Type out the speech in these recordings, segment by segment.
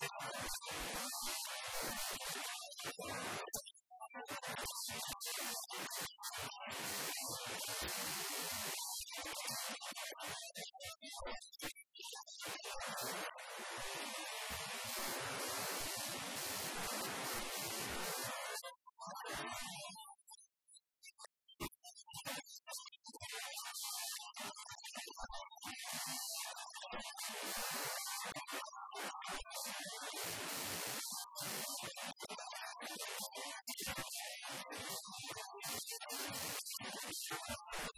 you Thank you.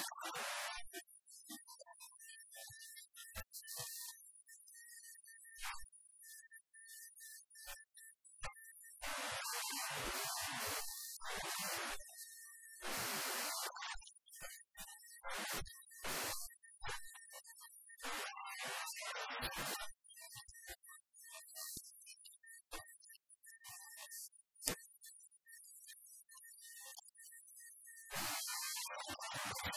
フフフ。You